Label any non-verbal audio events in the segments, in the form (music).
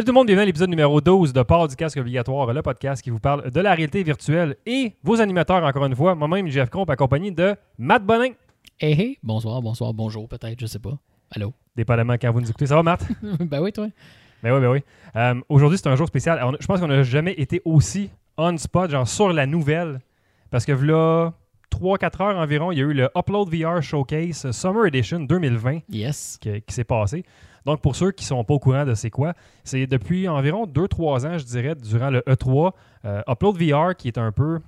Salut tout le monde, bienvenue à l'épisode numéro 12 de Port du casque obligatoire, le podcast qui vous parle de la réalité virtuelle et vos animateurs, encore une fois, moi-même, Jeff Comp, accompagné de Matt Bonin. Hey, hey, bonsoir, bonsoir, bonjour, peut-être, je sais pas. Allô? Dépendamment quand vous nous écoutez. Ça va, Matt? (laughs) ben oui, toi. Ben oui, ben oui. Euh, Aujourd'hui, c'est un jour spécial. Alors, je pense qu'on n'a jamais été aussi on spot, genre sur la nouvelle. Parce que là, 3-4 heures environ, il y a eu le Upload VR Showcase Summer Edition 2020 Yes. qui, qui s'est passé. Donc, pour ceux qui ne sont pas au courant de c'est quoi, c'est depuis environ 2-3 ans, je dirais, durant le E3, euh, Upload VR, qui est un peu.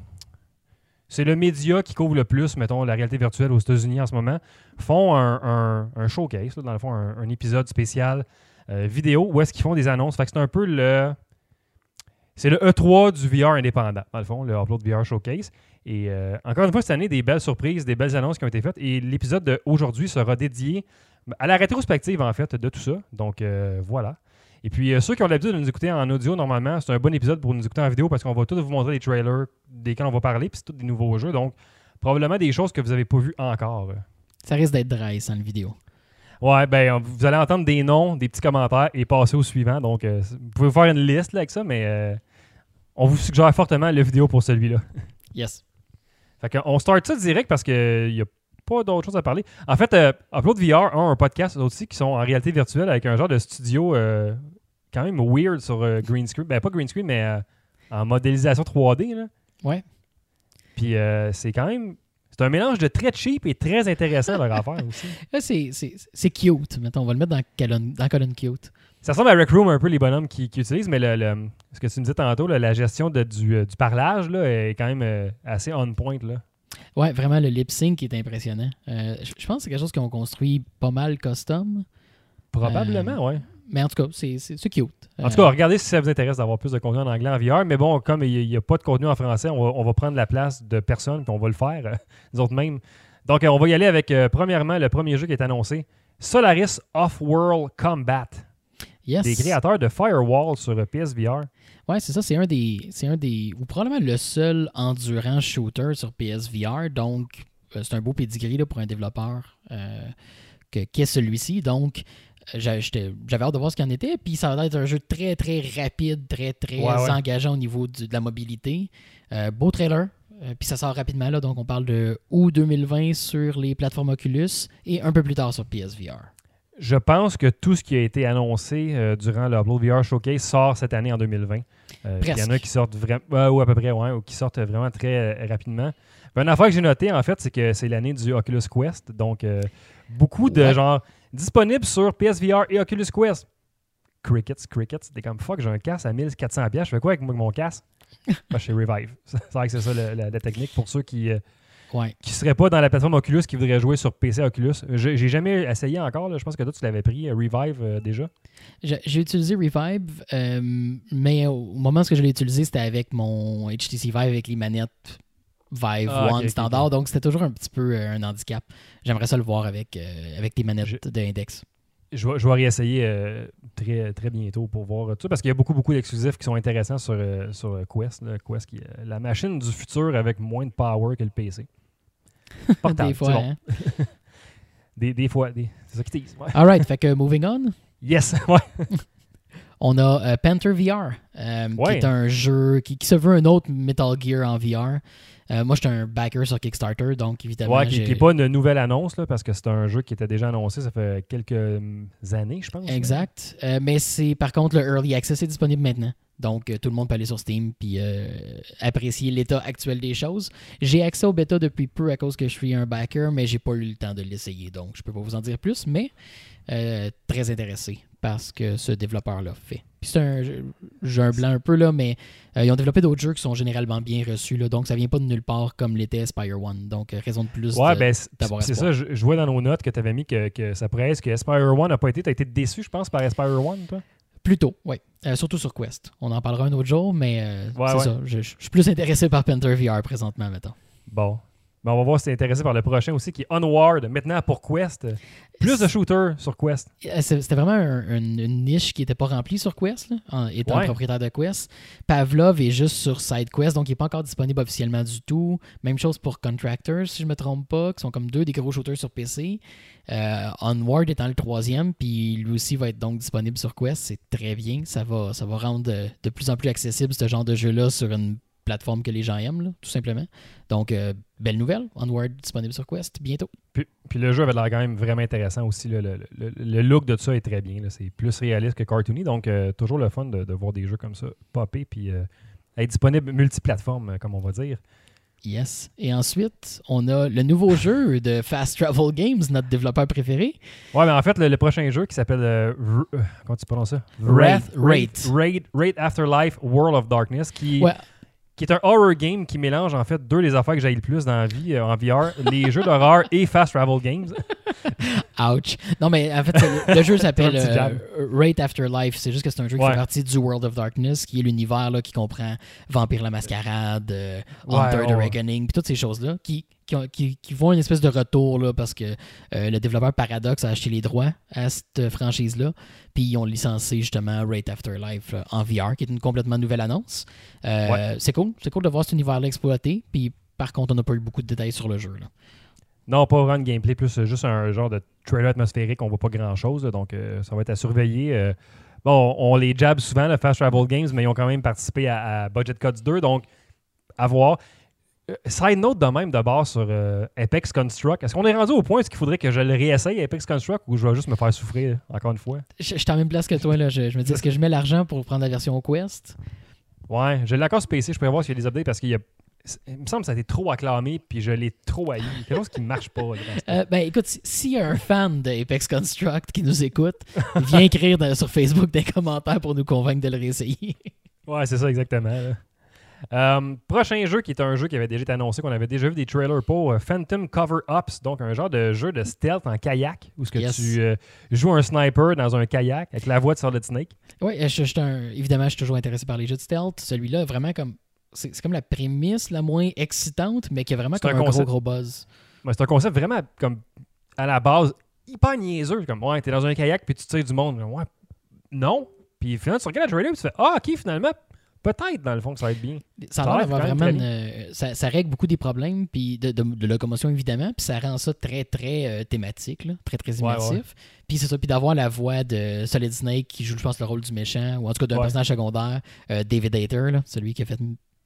C'est le média qui couvre le plus, mettons, la réalité virtuelle aux États-Unis en ce moment, font un, showcase, dans le fond, un, un épisode spécial euh, vidéo où est-ce qu'ils font des annonces. Fait que c'est un peu le. C'est le E3 du VR indépendant, dans le fond, le Upload VR Showcase. Et euh, encore une fois, cette année, des belles surprises, des belles annonces qui ont été faites. Et l'épisode d'aujourd'hui sera dédié à la rétrospective, en fait, de tout ça. Donc, euh, voilà. Et puis, euh, ceux qui ont l'habitude de nous écouter en audio, normalement, c'est un bon épisode pour nous écouter en vidéo parce qu'on va tous vous montrer les trailers desquels on va parler, puis c'est tous des nouveaux jeux. Donc, probablement des choses que vous n'avez pas vues encore. Ça risque d'être dry sans le vidéo. Ouais, ben, vous allez entendre des noms, des petits commentaires et passer au suivant. Donc, vous pouvez faire une liste là, avec ça, mais on vous suggère fortement la vidéo pour celui-là. (laughs) Yes. Fait qu'on start ça direct parce qu'il n'y a pas d'autre chose à parler. En fait, euh, Upload VR a un podcast aussi qui sont en réalité virtuelle avec un genre de studio euh, quand même weird sur euh, green screen. Ben, pas green screen, mais euh, en modélisation 3D. Là. Ouais. Puis c'est quand même. C'est un mélange de très cheap et très intéressant leur affaire aussi. (laughs) Là, c'est- cute. Mettons, on va le mettre dans colonne, dans colonne cute. Ça ressemble à Rec Room un peu les bonhommes qui, qui utilisent, mais le, le- ce que tu me disais tantôt, là, la gestion de- du, euh, du parlage là, est quand même euh, assez on point. Là. Ouais, vraiment, le lip sync est impressionnant. Euh, je pense que c'est quelque chose qu'on construit pas mal custom. Probablement, ouais. Mais en tout cas, c'est cute. En tout cas, regardez si ça vous intéresse d'avoir plus de contenu en anglais en VR. Mais bon, comme il n'y a, pas de contenu en français, on va, on va prendre la place de personne, puis on va le faire, euh, (laughs) nous autres mêmes. Donc, euh, on va y aller avec, euh, premièrement, le premier jeu qui est annoncé Solaris Off-World Combat, yes. des créateurs de Firewall sur PSVR. Ouais, c'est ça. C'est un des. C'est un des. Ou probablement le seul endurant shooter sur PSVR. Donc, euh, c'est un beau pedigree là, pour un développeur euh, que- qu'est celui-ci. Donc, euh, j'avais hâte de voir ce qu'il en était. Puis, ça va être un jeu très, très rapide, très, très Ouais, ouais. engageant au niveau du- de la mobilité. Euh, beau trailer. Euh, puis, ça sort rapidement. Là, donc, on parle de août 2020 sur les plateformes Oculus et un peu plus tard sur PSVR. Je pense que tout ce qui a été annoncé euh, durant le Upload VR Showcase sort cette année en 2020. Euh, Il y en a qui sortent vraiment, ou à peu près, ouais, ou qui sortent vraiment très euh, rapidement. Ben, une affaire que j'ai notée, en fait, c'est que c'est l'année du Oculus Quest. Donc, beaucoup de Ouais. genre disponibles sur PSVR et Oculus Quest. Crickets, crickets. T'es comme fuck, j'ai un casque à 1400$. piastres. Je fais quoi avec mon casque? (laughs) Ben, chez Revive. (laughs) C'est vrai que c'est ça la technique pour ceux qui. Ouais. qui seraient pas dans la plateforme Oculus, qui voudraient jouer sur PC Oculus. J'ai jamais essayé encore. là. Je pense que toi, tu l'avais pris, euh, Revive, euh, déjà. J'ai utilisé Revive, euh, mais au moment où je l'ai utilisé, c'était avec mon HTC Vive avec les manettes Vive Ah, One standard, donc c'était toujours un petit peu euh, un handicap. J'aimerais ça le voir avec, avec des manettes Je- d'index. Je vais, je vais réessayer euh, très, très bientôt pour voir tout ça, parce qu'il y a beaucoup, beaucoup d'exclusifs qui sont intéressants sur, euh, sur Quest. là. Quest qui est la machine du futur avec moins de power que le PC. Portable, (laughs) des fois. bon. hein. (laughs) Des, des fois, des- c'est ça qui tease. ouais. Alright, fait que moving on. Yes, (laughs) ouais. On a euh, Panther VR, euh, Ouais. qui est un jeu qui, qui se veut un autre Metal Gear en VR. Euh, moi, j'étais un backer sur Kickstarter, donc évidemment. Ouais, qui n'est pas une nouvelle annonce, là, parce que c'est un jeu qui était déjà annoncé, ça fait quelques hum, années, je pense. Exact. Euh, mais c'est par contre le Early Access est disponible maintenant. Donc euh, tout le monde peut aller sur Steam puis euh, apprécier l'état actuel des choses. J'ai accès au bêta depuis peu à cause que je suis un backer, mais j'ai pas eu le temps de l'essayer. Donc je peux pas vous en dire plus, mais très intéressé parce que ce développeur-là fait. Puis c'est un jeu- j'ai un blanc un peu là, mais euh, ils ont développé d'autres jeux qui sont généralement bien reçus. Là, donc ça vient pas de nulle part comme l'était Spire One. Donc euh, raison de plus. Ouais, ben, c'est ça. Je, je vois dans nos notes que tu avais mis que, que ça pourrait être que Aspire One n'a pas été. Tu as été déçu, je pense, par Aspire One, toi? Plutôt, oui. Euh, surtout sur Quest. On en parlera un autre jour, mais euh, Ouais, c'est ouais. ça. Je, je suis plus intéressé par Panther VR présentement, mettons. Bon. Mais on va voir si t'es intéressé par le prochain aussi, qui est Onward, maintenant pour Quest. Plus de shooters sur Quest. Euh, c'est- C'était vraiment un- un- une niche qui n'était pas remplie sur Quest, là, en étant Ouais. propriétaire de Quest. Pavlov est juste sur SideQuest, donc il n'est pas encore disponible officiellement du tout. Même chose pour Contractors, si je ne me trompe pas, qui sont comme deux des gros shooters sur PC. Euh, Onward étant le troisième, puis lui aussi va être donc disponible sur Quest. C'est très bien. Ça va, ça va rendre de, de plus en plus accessible ce genre de jeu-là sur une plateforme que les gens aiment, là, tout simplement. Donc, euh, belle nouvelle. Onward disponible sur Quest bientôt. Puis, puis le jeu avait l'air quand même vraiment intéressant aussi. Le, le- le look de ça est très bien. C'est plus réaliste que cartoony. Donc, euh, toujours le fun de, de voir des jeux comme ça popper puis euh, être disponible multiplateforme, comme on va dire. Yes. Et ensuite, on a le nouveau jeu de Fast Travel Games, notre développeur préféré. Ouais, mais en fait, le, le prochain jeu qui s'appelle. euh, comment tu prononces ça? Wrath- Raid, Raid, Raid Afterlife World of Darkness, qui, Ouais. Qui est un horror game qui mélange en fait deux des affaires que j'ai le plus dans la vie euh, en VR les jeux d'horreur et Fast Travel Games. (laughs) Ouch. Non, mais en fait, le, le jeu s'appelle (laughs) euh, Rate Afterlife. C'est juste que c'est un jeu qui Ouais. fait partie du World of Darkness, qui est l'univers là, qui comprend Vampire la Mascarade, euh, Hunter Ouais, the. Reckoning, puis toutes ces choses-là, qui, qui, ont- qui, qui vont une espèce de retour là, parce que euh, le développeur Paradox a acheté les droits à cette franchise-là, puis ils ont licencié justement Rate Afterlife là, en VR, qui est une complètement nouvelle annonce. Euh, Ouais. C'est cool. C'est cool de voir cet univers-là exploité, puis par contre, on n'a pas eu beaucoup de détails sur le jeu. Là. Non, pas vraiment de gameplay, plus euh, juste un genre de trailer atmosphérique, on voit pas grand chose, donc euh, ça va être à surveiller. euh. bon, on les jab souvent, le Fast Travel Games, mais ils ont quand même participé à, à Budget Cuts 2, donc à voir. Euh, Side note de même de base sur euh, Apex Construct. Est-ce qu'on est rendu au point est-ce qu'il faudrait que je le réessaye Apex Construct ou je vais juste me faire souffrir encore une fois? Je, je suis en même place que toi. Là. Je, je me dis, est-ce que je mets l'argent pour prendre la version Quest? Ouais, je l'ai encore sur PC, je pourrais voir s'il y a des updates parce qu'il y a. Il me semble que ça a été trop acclamé, puis je l'ai trop haï. Quelque chose qui marche pas. Euh, ben écoute, si- s'il y a un fan d'Apex Construct qui nous écoute, viens écrire dans- sur Facebook des commentaires pour nous convaincre de le réessayer. Ouais, c'est ça, exactement. là. Euh, prochain jeu qui est un jeu qui avait déjà été annoncé, qu'on avait déjà vu des trailers pour euh, Phantom Cover Ups, donc un genre de jeu de stealth en kayak, où ce que Yes. tu euh, joues un sniper dans un kayak avec la voix de Solid Snake. Oui, je, je suis un- évidemment, je suis toujours intéressé par les jeux de stealth. Celui-là, vraiment comme. C'est comme la prémisse la moins excitante, mais qui a vraiment comme un un, gros, gros buzz. Ouais, c'est un concept vraiment comme à la base hyper niaiseux. Comme ouais, t'es dans un kayak puis tu tires du monde. Ouais, non. Puis finalement, tu regardes le trailer et tu fais Ah, ok, finalement, peut-être dans le fond que ça va être bien. Ça, Ça vraiment. une- euh, ça, ça règle beaucoup des problèmes puis de, de- de locomotion, évidemment. Puis ça rend ça très, très euh, thématique, là, très, très immersif. ouais. Puis c'est ça. Puis d'avoir la voix de Solid Snake qui joue, je pense, le rôle du méchant, ou en tout cas d'un Ouais. personnage secondaire, euh, David Hayter, là, celui qui a fait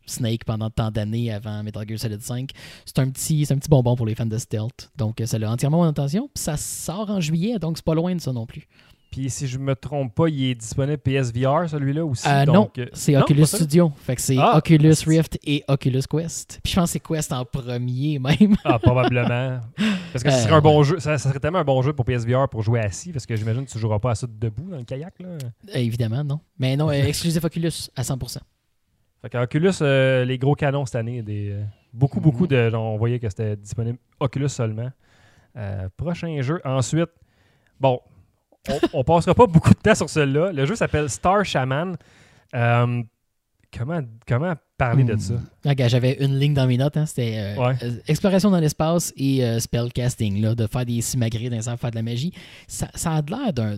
Snake pendant tant d'années avant Metal Gear Solid 5. C'est un, petit, c'est un petit bonbon pour les fans de stealth. Donc ça a entièrement mon attention. Puis ça sort en juillet, donc c'est pas loin de ça non plus. Puis si je me trompe pas, il est disponible PSVR celui-là aussi. Euh, non, donc, euh, c'est Oculus? Studio. Fait que c'est Ah, Oculus Rift et Oculus Quest. Puis je pense que c'est Quest en premier même. Ah, probablement. Parce que ce Euh, serait un bon jeu. Ça, ça serait tellement un bon jeu pour PSVR pour jouer assis, parce que j'imagine que tu joueras pas à ça debout dans le kayak. Là. Euh, évidemment, non. Mais non, euh, exclusif Oculus à 100%. Fait que Oculus, euh, les gros canons cette année, des, euh, beaucoup, Mhm. beaucoup de. genre, on voyait que c'était disponible Oculus seulement. Euh, prochain jeu. Ensuite, bon, on, on passera pas beaucoup de temps sur celui-là. Le jeu s'appelle Star Shaman. Euh, comment, comment parler de ça? Regarde, j'avais une ligne dans mes notes. hein, C'était euh, Ouais. euh, exploration dans l'espace et euh, spellcasting, là, de faire des simagrées dans les airs, faire de la magie. Ça, ça a l'air d'un,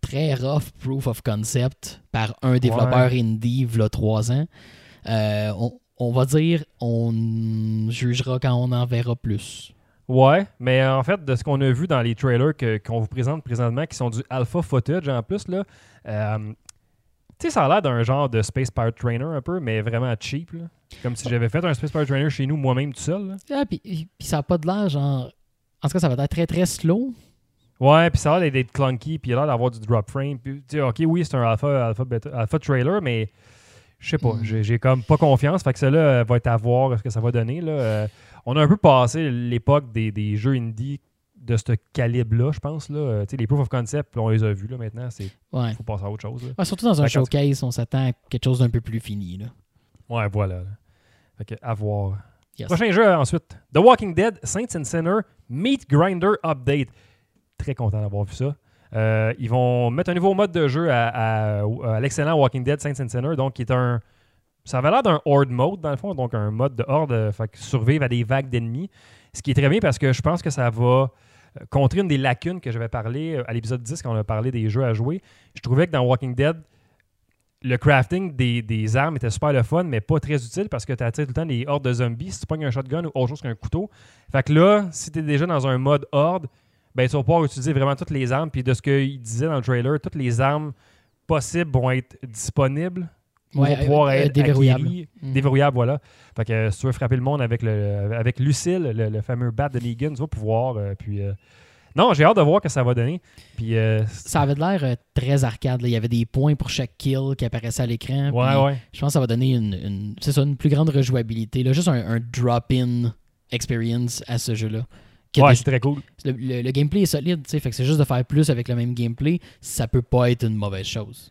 très rough proof of concept par un développeur indie, v'là trois ans. On, on va dire, on jugera quand on en verra plus. Ouais, mais en fait, de ce qu'on a vu dans les trailers qu'on vous présente présentement, qui sont du alpha footage en plus, là, euh, tu sais, ça a l'air d'un genre de Space Pirate Trainer un peu, mais vraiment cheap. là. Comme si j'avais fait un Space Pirate Trainer chez nous moi-même tout seul. Ah, puis, ça n'a pas de l'air, genre. En tout cas, ça va être très très slow. Ouais, puis ça a l'air d'être clunky, puis il a l'air d'avoir du drop frame. Puis, tu sais, ok, oui, c'est un alpha, alpha, beta- alpha trailer, mais je sais pas, Mm. j'ai comme pas confiance. Fait que euh, va être à voir ce que ça va donner. Là. Euh, on a un peu passé l'époque des, des jeux indie de ce calibre-là, je pense. Là. Euh, les proof of concept, on les a vus là, maintenant. Il Ouais. faut passer à autre chose. là. Ouais, surtout dans un showcase, on s'attend à quelque chose d'un peu plus fini. Là. Ouais, voilà. là. Fait que, à voir. Yes. Prochain jeu ensuite. The Walking Dead, Saints and Sinner, Meat Grinder Update. Très content d'avoir vu ça. Euh, ils vont mettre un nouveau mode de jeu à, l'excellent Walking Dead Saints and Sinner, donc qui est un ça avait l'air d'un horde mode, dans le fond, donc un mode de horde, euh, fait survivre à des vagues d'ennemis. Ce qui est très bien parce que je pense que ça va euh, contrer une des lacunes que j'avais parlé à l'épisode 10 quand on a parlé des jeux à jouer. Je trouvais que dans Walking Dead, le crafting des, des armes était super le fun, mais pas très utile parce que tu attires tout le temps des hordes de zombies. Si tu pognes un shotgun ou autre chose qu'un couteau. Fait que là, si tu es déjà dans un mode horde, ben, tu vas pouvoir utiliser vraiment toutes les armes. Puis de ce qu'il disait dans le trailer, toutes les armes possibles vont être disponibles. ou Ouais, vont pouvoir euh, être déverrouillables. acquéries. Mm. Déverrouillables, voilà. Fait que euh, si tu veux frapper le monde avec, le, avec Lucille, le, le fameux bat de Negan, tu vas pouvoir. euh, puis, euh, non, j'ai hâte de voir ce que ça va donner. Puis, euh, Ça avait l'air euh, très arcade. là. Il y avait des points pour chaque kill qui apparaissait à l'écran. ouais, ouais. Je pense que ça va donner une, une- c'est ça, une plus grande rejouabilité. Là. Juste un, un drop-in experience à ce jeu-là. Ouais, c'est très cool. le, le- le gameplay est solide, tu sais, fait que c'est juste de faire plus avec le même gameplay, ça peut pas être une mauvaise chose.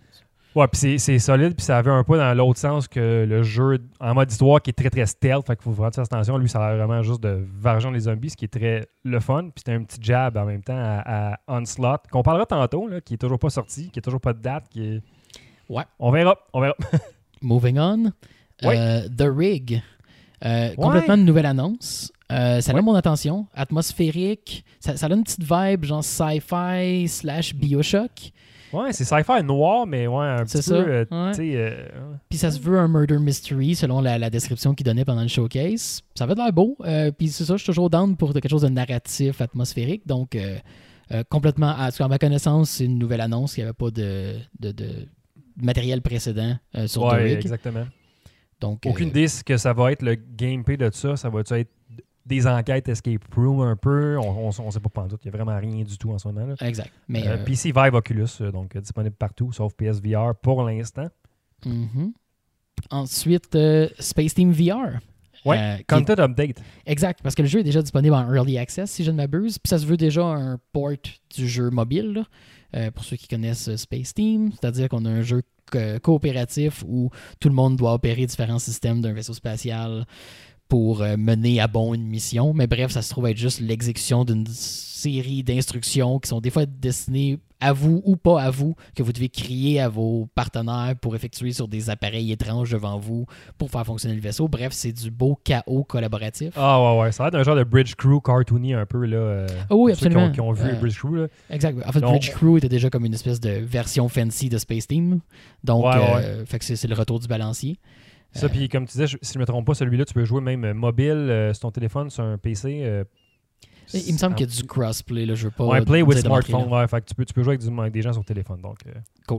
Ouais, puis c'est- solide, puis ça avait un peu dans l'autre sens que le jeu en mode histoire qui est très très stealth, fait qu'il faut vraiment faire attention. Lui, ça a l'air vraiment juste de vargeant les zombies, ce qui est très le fun. Puis c'était un petit jab en même temps à, à Onslaught, qu'on parlera tantôt, là, qui est toujours pas sorti, qui est toujours pas de date, qui est. Ouais. On verra, on verra. (laughs) Moving on, Ouais. euh, The Rig, Euh, complètement une nouvelle annonce. Euh, ça a Ouais. mon attention, atmosphérique, ça, ça a une petite vibe genre sci-fi slash Bioshock. Ouais, c'est sci-fi noir, mais ouais, un petit ça, peu. euh, ouais. euh, Puis ça se veut un murder mystery selon la, la description qu'il donnait pendant le showcase. Ça va de l'air beau. Euh, puis c'est ça, je suis toujours down pour quelque chose de narratif, atmosphérique. Donc, complètement, à, à ma connaissance, c'est une nouvelle annonce. Il n'y avait pas de, de, de matériel précédent sur The ouais, Rig. exactement. Donc, Aucune idée ce que ça va être le gameplay de ça. Ça va-tu être des enquêtes escape room un peu On, on sait pas pantoute. Il n'y a vraiment rien du tout en ce moment. Là. Exact. Mais, Euh, euh, PC Vive Oculus, euh, donc disponible partout, sauf PSVR pour l'instant. mhm. Ensuite, euh, Space Team VR. Est- Content Update. Exact, parce que le jeu est déjà disponible en Early Access, si je ne m'abuse. Puis ça se veut déjà un port du jeu mobile, là, pour ceux qui connaissent Space Team. C'est-à-dire qu'on a un jeu co- coopératif où tout le monde doit opérer différents systèmes d'un vaisseau spatial pour euh, mener à bon une mission. Mais bref, ça se trouve être juste l'exécution d'une série d'instructions qui sont des fois destinées à vous ou pas à vous, que vous devez crier à vos partenaires pour effectuer sur des appareils étranges devant vous pour faire fonctionner le vaisseau. Bref, c'est du beau chaos collaboratif. Ah ouais, ouais. Ça a l'air d'un genre de Bridge Crew cartoony un peu. Là, euh, Ah oui, pour ceux qui ont- absolument. Qui ont, vu Euh, Bridge Crew. Là. Exact. En fait, Donc- Bridge Crew était déjà comme une espèce de version fancy de Space Team. Donc, Ouais, euh, fait que c'est le retour du balancier. Ça, Euh, puis comme tu disais, je- si je ne me trompe pas, celui-là, tu peux jouer même euh, mobile euh, sur ton téléphone, sur un PC. euh, Il me semble qu'il y a du crossplay, là, je veux pas. Ouais, play with smartphone. Ouais, fait que tu peux, tu peux jouer avec, du- avec des gens sur téléphone. Donc, euh. Euh, on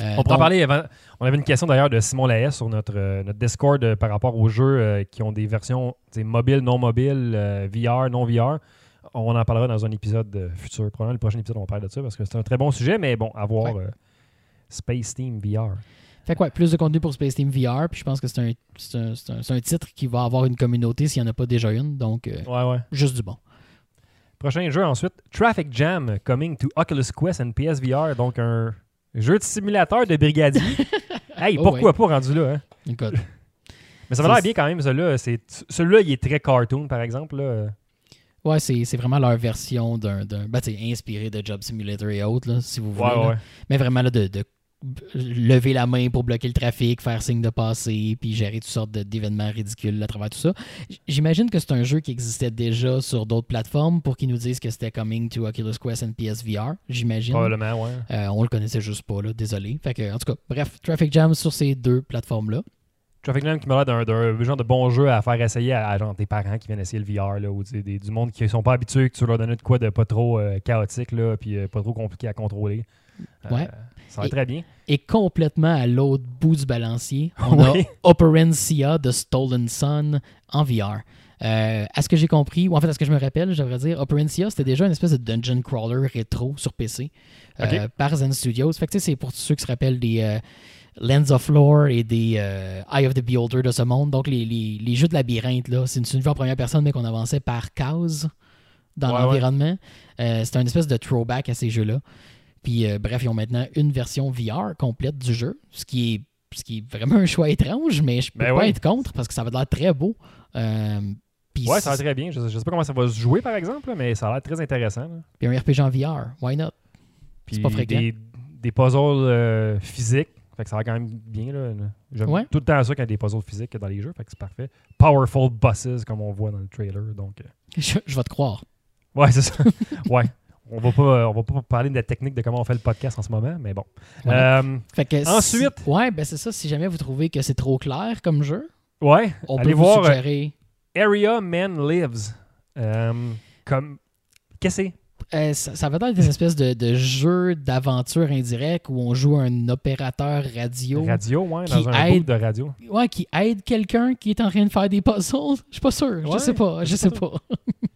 pourra en donc, parler avant. On avait une question d'ailleurs de Simon Laes sur notre, notre Discord par rapport aux jeux qui ont des versions mobiles, non mobiles, euh, VR, non VR. On en parlera dans un épisode futur. Probablement le prochain épisode, on parle de ça parce que c'est un très bon sujet, mais bon, à voir Ouais. Space Team VR. Fait que ouais, plus de contenu pour Space Team VR. Puis je pense que c'est un, un, un- titre qui va avoir une communauté s'il n'y en a pas déjà une. Donc, euh, Ouais, ouais. juste du bon. Prochain jeu ensuite, Traffic Jam, coming to Oculus Quest and PSVR. Donc, un jeu de simulateur de brigadier. (laughs) hey, Oh, pourquoi pas rendu là? Hein? Écoute. (laughs) Mais ça va l'air bien quand même, celui-là. Celui-là, il est très cartoon, par exemple. Là. Ouais, c'est vraiment leur version d'un. Ben, inspiré de Job Simulator et autres, là, si vous voulez. Ouais, ouais. Mais vraiment, là, de, de lever la main pour bloquer le trafic, faire signe de passer, puis gérer toutes sortes d'événements ridicules à travers tout ça. J'imagine que c'est un jeu qui existait déjà sur d'autres plateformes pour qu'ils nous disent que c'était coming to Oculus Quest and PSVR. J'imagine. Probablement, ouais. Euh, on le connaissait juste pas, là, désolé. Fait que, en tout cas, bref, Traffic Jam sur ces deux plateformes-là. Traffic Jam qui m'a l'air d'un- genre de bon jeu à faire essayer à, à genre des parents qui viennent essayer le VR là, ou des- du monde qui sont pas habitués, que tu leur donnes de quoi de pas trop euh, chaotique là, puis euh, pas trop compliqué à contrôler. Euh, Ouais. Ça va Et- très bien. Et complètement à l'autre bout du balancier, on a Oui. (laughs) Operencia de Stolen Sun en VR. Euh, à ce que j'ai compris, ou en fait à ce que je me rappelle, je devrais dire, Operencia, c'était déjà une espèce de dungeon crawler rétro sur PC euh, par Zen Studios. Fait que c'est pour ceux qui se rappellent des euh, Lens of Lore et des Eye of the Beholder de ce monde. Donc les, les- les jeux de labyrinthe, là, c'est une, c'est une vue en première personne, mais qu'on avançait par case dans Ouais, ouais. l'environnement. Euh, c'était une espèce de throwback à ces jeux-là. Puis euh, bref, ils ont maintenant une version VR complète du jeu, ce qui est, ce qui est vraiment un choix étrange, mais je peux Ben pas être contre parce que ça va l'air très beau. Euh, Ouais, ça va très bien. Je, je sais pas comment ça va se jouer, par exemple, mais ça a l'air très intéressant. puis un RPG en VR, why not? Puis pas fréquent. Des, des puzzles euh, physiques. Fait que ça va quand même bien. là. J'aime Ouais. tout le temps ça quand il y a des puzzles physiques dans les jeux. Fait que c'est parfait. Powerful bosses, comme on voit dans le trailer. Donc, euh, (laughs) Je, je vais te croire. ouais, c'est ça. (laughs) ouais. On va pas, on va pas parler de la technique de comment on fait le podcast en ce moment, mais bon. Voilà. Euh, Fait que si- Ensuite- ouais, ben c'est ça. Si jamais vous trouvez que c'est trop clair comme jeu, ouais. on allez peut vous voir euh, suggérer. Area Man Lives. Euh, comme. Qu'est-ce que c'est? Euh, ça, ça va être des espèces de, de jeux d'aventure indirect où on joue un opérateur radio, Radio, ouais, dans un aide- de radio. ouais, qui aide quelqu'un qui est en train de faire des puzzles. Je suis pas sûr. je Ouais, sais pas. Je je sais pas. (laughs)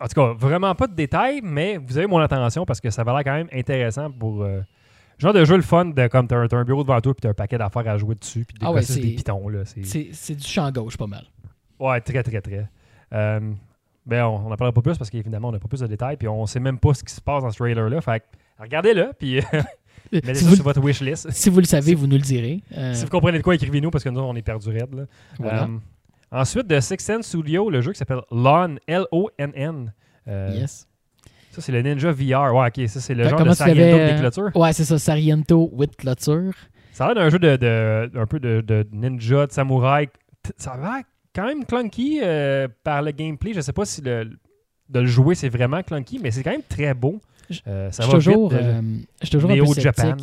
En tout cas, vraiment pas de détails, mais vous avez mon attention parce que ça va l'air quand même intéressant pour. euh, genre de jeu le fun de comme t'as un, un bureau devant toi puis t'as un paquet d'affaires à jouer dessus puis des Ah ouais, des pitons là. C'est... Du champ gauche pas mal. Ouais, très très très. Euh, ben on n'en parlera pas plus parce qu'évidemment on n'a pas plus de détails puis on sait même pas ce qui se passe dans ce trailer là. Fait que regardez-le puis euh, mettez si, ça vous, sur votre wishlist. si vous le savez, vous nous le direz. Euh, Si vous comprenez de quoi, écrivez-nous parce que nous on est perdu raide. Là. voilà. Euh, ensuite de Six Sense Studio, le jeu qui s'appelle LON, L-O-N-N. Euh, yes. Ça, c'est le Ninja VR. Ouais, ok, ça, c'est le Fait- genre de Sariento l'avais, des clôtures. Ouais, c'est ça. Sariento with clôture. Ça a l'air d'un jeu de, de- un peu de, de ninja, de samouraï. Ça a l'air quand même clunky euh, par le gameplay. Je sais pas si le, de le jouer, c'est vraiment clunky, mais c'est quand même très beau. Je- Euh, ça Je va suis toujours, euh, toujours un peu Japan.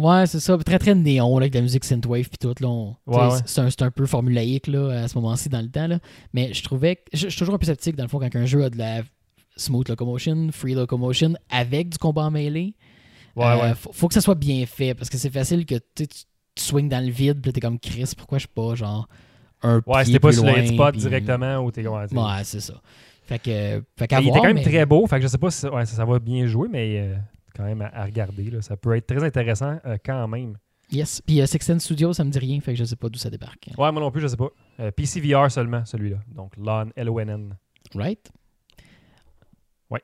Ouais, c'est ça. Très, très néon, là, avec de la musique synthwave puis tout. Ouais, ouais. C'est un, un peu formulaïque là, à ce moment-ci dans le temps. Là. Mais je trouvais que. Je, je suis toujours un peu sceptique, dans le fond, quand un jeu a de la smooth locomotion, free locomotion, avec du combat en mêlée. Ouais, euh, ouais. faut, faut que ça soit bien fait, parce que c'est facile que tu, tu swings dans le vide, puis t'es comme Chris, pourquoi je suis pas genre un Ouais, c'était pas sur le spot directement ou t'es dire. Ouais, c'est ça. Fait que. Fait il était quand même mais- très beau, fait que je sais pas si ça, ouais, ça, ça va bien jouer, mais euh, quand même à, à regarder. là. Ça peut être très intéressant euh, quand même. Yes. Puis euh, Six Sense Studio, ça me dit rien, fait que je sais pas d'où ça débarque. Ouais, moi non plus, je sais pas. Euh, PC VR seulement, celui-là. Donc, LON, L-O-N-N. Right? Ouais.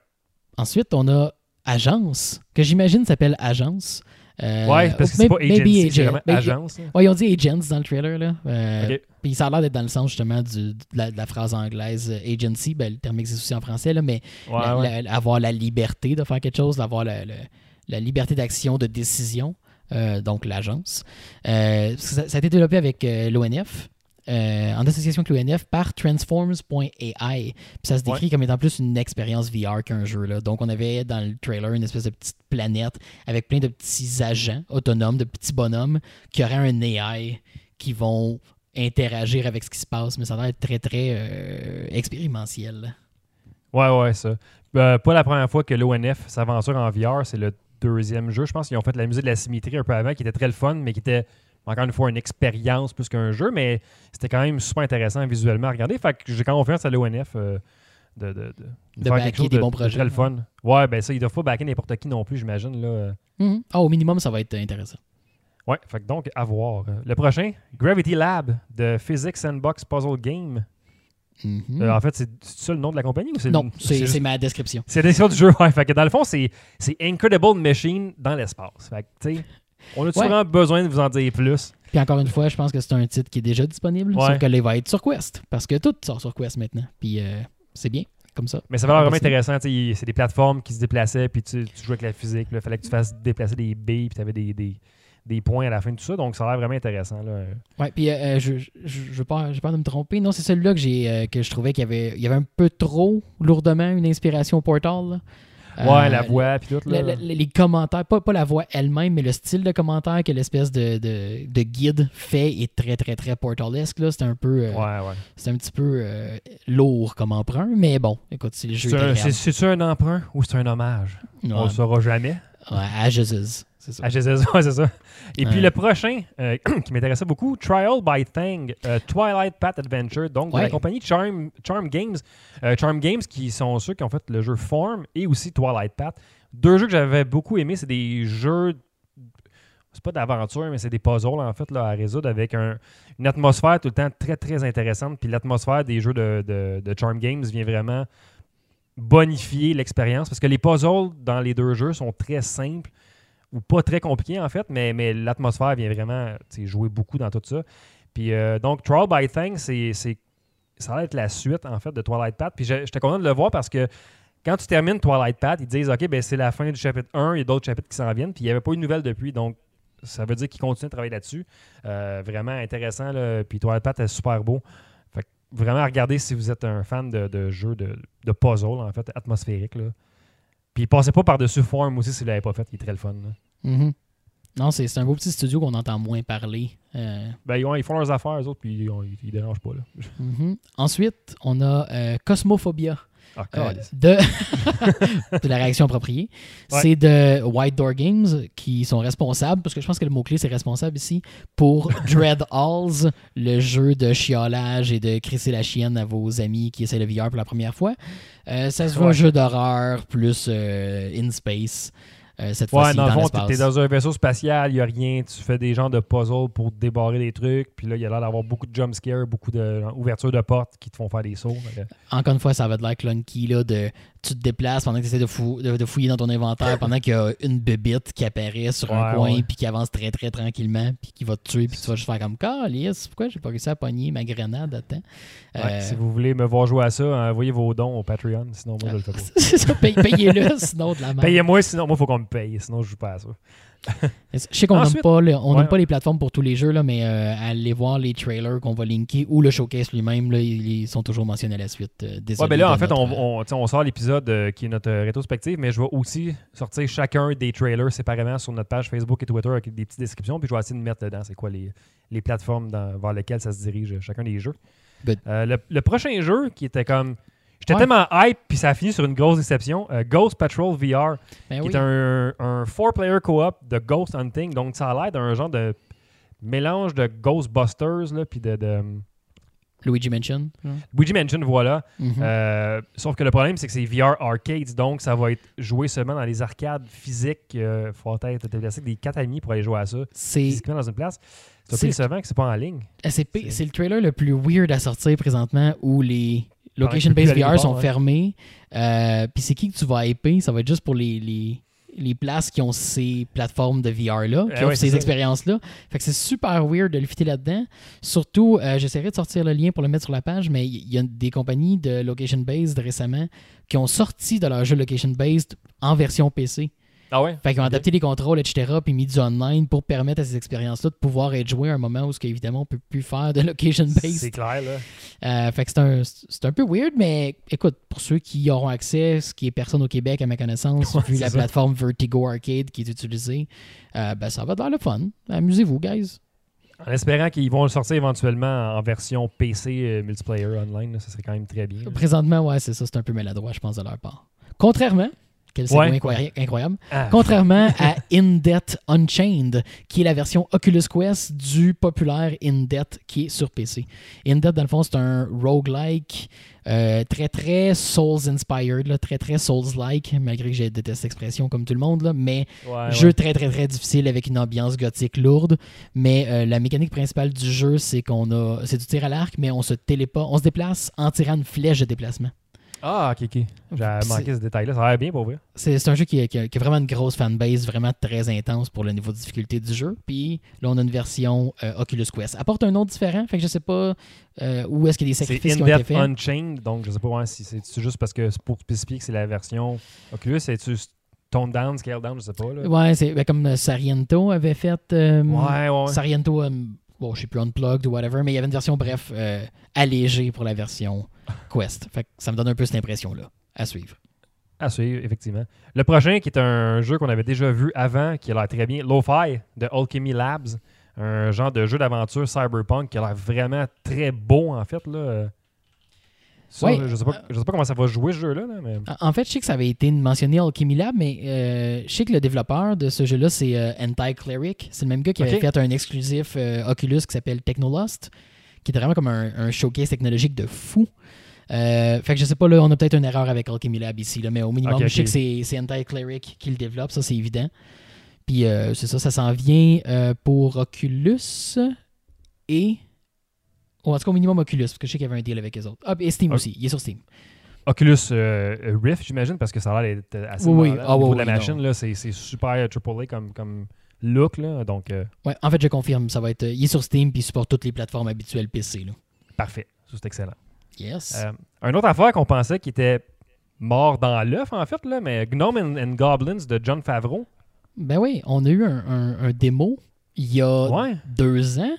Ensuite, on a Agence, que j'imagine s'appelle Agence. Euh, ouais, parce que c'est pas agency, c'est vraiment agence. Ouais, ils ont dit agents dans le trailer. Là. Euh, Ok. Puis ça a l'air d'être dans le sens justement du- de, la, de la phrase anglaise euh, agency. Ben, le terme existe aussi en français, là, mais Ouais, la- ouais. la- avoir la liberté de faire quelque chose, d'avoir la, liberté d'action, de décision, euh, donc l'agence. Euh, ça, ça a été développé avec euh, l'ONF. en association avec l'ONF par Transforms.ai. Puis ça se décrit comme étant plus une expérience VR qu'un jeu. Là. Donc on avait dans le trailer une espèce de petite planète avec plein de petits agents autonomes, de petits bonhommes qui auraient un AI qui vont interagir avec ce qui se passe. Mais ça a l'air très très euh, expérimentiel. Ouais, ouais, ça. Euh, pas la première fois que l'ONF s'aventure en VR, c'est le deuxième jeu. Je pense qu'ils ont fait la musique de la symétrie un peu avant, qui était très le fun, mais qui était encore une fois une expérience plus qu'un jeu, mais c'était quand même super intéressant visuellement à regarder. Fait que j'ai confiance à l'ONF euh, de, de, de, De faire quelque chose des de, bons projets, très le fun. Ouais, ben ça, ils doivent pas backer n'importe qui non plus, j'imagine. là. Mhm. Ah, au minimum, ça va être intéressant. Ouais, fait que donc à voir. Le prochain, Gravity Lab de Physics Sandbox Puzzle Game. Mhm. Euh, en fait, c'est ça le nom de la compagnie ou c'est non, c'est juste- ma description. C'est la description du jeu, ouais. Fait que dans le fond, c'est Incredible Machine dans l'espace. Fait que, tu sais, on a-tu Ouais. vraiment besoin de vous en dire plus? Puis encore une fois, je pense que c'est un titre qui est déjà disponible, Ouais. sauf que là, il va être sur Quest, parce que tout sort sur Quest maintenant. Puis euh, c'est bien, comme ça. Mais ça va l'air vraiment intéressant. C'est des plateformes qui se déplaçaient, puis tu, tu jouais avec la physique. Il fallait que tu fasses déplacer des billes, puis tu avais des, des, des points à la fin de tout ça. Donc, ça a l'air vraiment intéressant. Là. Ouais, puis euh, je, je, je, je pas, j'ai peur de me tromper. Non, c'est celui-là que j'ai euh, que je trouvais qu'il y avait, il y avait un peu trop lourdement une inspiration Portal. là. Ouais, Euh, la voix, puis tout. Là. le- le- les commentaires, pas, pas la voix elle-même, mais le style de commentaire que l'espèce de, de, de guide fait est très, très, très Portalesque. là. C'est un peu. euh, Ouais, ouais. C'est un petit peu euh, lourd comme emprunt, mais bon, écoute, si le jeu C'est un-. C'est- C'est-tu un emprunt ou c'est un hommage? Ouais, On le saura jamais. ouais, à Jesus, c'est ça. Ah, ouais, (laughs) c'est ça. Et puis le prochain, euh, (clears throat) qui m'intéressait beaucoup, Trial by Thing, euh, Twilight Path Adventure, donc de la Ouais. compagnie Charm, Charm Games. Euh, Charm Games, qui sont ceux qui ont fait le jeu Form et aussi Twilight Path. Deux jeux que j'avais beaucoup aimés, c'est des jeux. C'est pas d'aventure, mais c'est des puzzles en fait là, à résoudre avec un- une atmosphère tout le temps très très intéressante. Puis l'atmosphère des jeux de, de- de Charm Games vient vraiment bonifier l'expérience parce que les puzzles dans les deux jeux sont très simples ou pas très compliqués en fait, mais, mais l'atmosphère vient vraiment jouer beaucoup dans tout ça. Puis euh, donc, Trial by Thing, c'est, ça va être la suite en fait de Twilight Path. Puis j'étais content de le voir parce que quand tu termines Twilight Path, ils disent OK, ben c'est la fin du chapitre 1, il y a d'autres chapitres qui s'en viennent, puis il n'y avait pas eu de nouvelles depuis. Donc, ça veut dire qu'ils continuent de travailler là-dessus. Euh, vraiment intéressant. Là. Puis Twilight Path est super beau. Fait que vraiment, regardez si vous êtes un fan de, de jeux de, de puzzle, en fait, atmosphérique. Là. Puis passez pas par-dessus Form aussi si vous l'avez pas fait. Il est très le fun. là. Mhm. Non, c'est un beau petit studio qu'on entend moins parler. Euh, Ben, ils, ont- ils font leurs affaires, eux autres, puis ils, ont- ils- ils dérangent pas. Là. mhm. Ensuite, on a euh, Cosmophobia. Euh, de, (laughs) de la réaction appropriée. Ouais. C'est de White Door Games qui sont responsables, parce que je pense que le mot-clé c'est responsable ici, pour (laughs) Dread Halls, le jeu de chiolage et de crisser la chienne à vos amis qui essaient le VR pour la première fois. Euh, ça se veut un jeu d'horreur plus euh, in space. Euh, cette Ouais, fois-ci dans le fond, l'espace. t'es dans un vaisseau spatial, il n'y a rien, tu fais des genres de puzzles pour débarrer des trucs, puis là, il y a l'air d'avoir beaucoup de jumpscares, beaucoup d'ouvertures de, portes qui te font faire des sauts. Encore une fois, ça va être l'air clunky là, de tu te déplaces pendant que tu essaies de, fou- de, de fouiller dans ton inventaire, pendant qu'il y a une bébite qui apparaît sur un coin, ouais. puis qui avance très très tranquillement, puis qui va te tuer, puis tu vas juste faire comme Calice, pourquoi j'ai pas réussi à pogner ma grenade à temps? Ouais, Euh, Si vous voulez me voir jouer à ça, envoyez vos dons au Patreon, sinon moi je le fais (laughs) pas. Payez-le, sinon de la merde. Payez-moi, sinon moi il faut qu'on me paye, sinon je joue pas à ça. (laughs) Je sais qu'on n'aime pas, Ouais. pas les plateformes pour tous les jeux, là, mais euh, allez voir les trailers qu'on va linker ou le showcase lui-même, ils, sont toujours mentionnés à la suite. euh, Ouais, ben là, en fait, on, notre- on, tu sais, on sort l'épisode euh, qui est notre euh, rétrospective, mais je vais aussi sortir chacun des trailers séparément sur notre page Facebook et Twitter avec des petites descriptions, puis je vais essayer de mettre dedans c'est quoi les, les plateformes dans- vers lesquelles ça se dirige, chacun des jeux. Euh, le, le prochain jeu qui était comme. J'étais Ouais. tellement hype, puis ça a fini sur une grosse déception. euh, Ghost Patrol VR, Ben qui oui. est un, un four-player co-op de Ghost Hunting. Donc, ça a l'air d'un genre de mélange de Ghostbusters, là, puis de, de Luigi Mansion. Luigi Mansion, voilà. Mhm. Euh, sauf que le problème, c'est que c'est VR arcades, donc ça va être joué seulement dans les arcades physiques. Il faut être déplacé avec des quatre amis pour aller jouer à ça C'est physiquement dans une place. C'est décevant que c'est pas en ligne. C'est- c'est le trailer le plus weird à sortir présentement où les location tu peux plus based aller VR sont ouais. fermés. Euh, Puis c'est qui que tu vas hyper? Ça va être juste pour les, les, les places qui ont ces plateformes de VR là, qui Eh ont ouais, ces ça. expériences là. Fait que c'est super weird de le fitter là-dedans. Surtout, euh, j'essaierai de sortir le lien pour le mettre sur la page, mais il y a des compagnies de location based récemment qui ont sorti de leur jeu location based en version PC. Ah ouais? Fait qu'ils ont adapté les contrôles, etc., puis mis du online pour permettre à ces expériences-là de pouvoir être jouées à un moment où, ce qu'évidemment, on peut plus faire de location C'est clair, là. Euh, fait que c'est un, c'est un peu weird, mais écoute, pour ceux qui y auront accès, ce qui est personne au Québec, à ma connaissance, Ouais, vu la ça. plateforme Vertigo Arcade qui est utilisée, euh, ben, ça va dans le fun. Amusez-vous, guys. En espérant qu'ils vont le sortir éventuellement en version PC euh, multiplayer online, là, ça serait quand même très bien. là. Présentement, ouais, c'est ça, c'est un peu maladroit, je pense, de leur part. Contrairement, quel segment Ouais. incroyable- Ah, Contrairement (laughs) à In Debt Unchained, qui est la version Oculus Quest du populaire In Debt qui est sur PC. In Debt, dans le fond, c'est un roguelike euh, très très Souls-inspired, là, très très Souls-like, malgré que j'ai détesté cette expression comme tout le monde, là, mais ouais, jeu ouais. très très très difficile avec une ambiance gothique lourde. Mais euh, la mécanique principale du jeu, c'est qu'on a. C'est du tir à l'arc, mais on se téléporte, on se déplace en tirant une flèche de déplacement. Ah, ok, ok. J'avais C'est- manqué ce détail-là. Ça a l'air bien pour vrai. C'est c'est un jeu qui a, qui a- qui a vraiment une grosse fanbase, vraiment très intense pour le niveau de difficulté du jeu. Puis là, on a une version euh, Oculus Quest. Apporte un nom différent, fait que je sais pas euh, où est-ce qu'il y a des C'est sacrifices qui ont été faits. Unchained, donc je sais pas si c'est c'est juste parce que c'est pour spécifier que c'est la version Oculus. C'est-tu Tone Down, Scale Down, je sais pas. Là. Ouais, c'est ben, comme euh, Sariento avait fait. euh, Ouais, ouais, ouais. Sariento, bon, je sais plus, Unplugged ou whatever, mais il y avait une version, bref, euh, allégée pour la version Quest. Fait que ça me donne un peu cette impression-là. À suivre. À suivre, effectivement. Le prochain, qui est un jeu qu'on avait déjà vu avant, qui a l'air très bien, Lo-Fi de Alchemy Labs. Un genre de jeu d'aventure cyberpunk qui a l'air vraiment très beau, en fait. Là. Ça, je, sais pas, je sais pas comment ça va jouer ce jeu-là, là, mais. En fait, je sais que ça avait été mentionné Alchemy Lab, mais euh, je sais que le développeur de ce jeu-là, c'est euh, Anti-Cleric. C'est le même gars qui avait fait un exclusif euh, Oculus qui s'appelle Technolost, qui était vraiment comme un, un showcase technologique de fou. Fait que je sais pas, là, on a peut-être une erreur avec Alchemy Lab ici, là, mais au minimum, je sais que c'est- Anti-Cleric qui le développe, ça c'est évident. Puis c'est ça, ça s'en vient pour Oculus et. Oh, en tout cas, au minimum Oculus, parce que je sais qu'il y avait un deal avec les autres. Ah, et Steam aussi, il est sur Steam. Oculus euh, Rift, j'imagine, parce que ça a l'air d'être assez Oui, oui. Ah, oui, de la machine, c'est super AAA comme, comme look. Là, donc, euh, Ouais, en fait, je confirme, ça va être. Il est sur Steam puis il supporte toutes les plateformes habituelles PC. Là. parfait. C'est excellent. Yes. Euh, une autre affaire qu'on pensait qui était mort dans l'œuf, en fait, là, mais Gnome and, and Goblins de John Favreau. Ben oui, on a eu un, un- un démo il y a Ouais. deux ans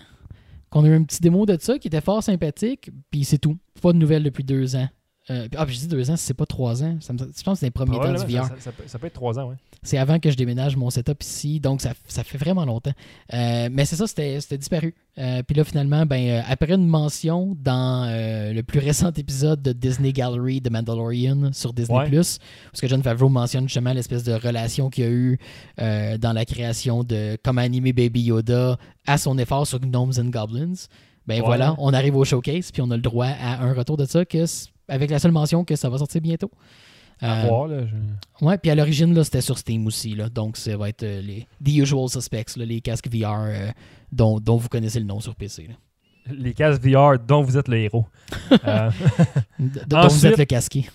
qu'on a eu un petit démo de ça qui était fort sympathique, puis c'est tout. Pas de nouvelles depuis deux ans. Euh, ah, puis je dis deux ans, c'est pas trois ans. Ça me- je pense que c'est les premiers temps du VR. ça, ça peut, ça peut être trois ans, ouais. C'est avant que je déménage mon setup ici, donc ça, ça fait vraiment longtemps. Euh, mais c'est ça, c'était disparu. Euh, puis là, finalement, ben, après une mention dans le plus récent épisode de Disney Gallery de Mandalorian sur Disney+, Ouais. parce que John Favreau mentionne justement l'espèce de relation qu'il y a eu dans la création de comment animer Baby Yoda à son effort sur Gnomes and Goblins. Ben Ouais. voilà, on arrive au showcase, puis on a le droit à un retour de ça, que, avec la seule mention que ça va sortir bientôt. À Euh, voir, là. je- Ouais, puis à l'origine, là, c'était sur Steam aussi. Là, donc, ça va être euh, les The Usual Suspects, là, les casques VR euh, dont, dont vous connaissez le nom sur PC. là. Les cases VR dont vous êtes le héros. (laughs) D- dont vous êtes le casqué.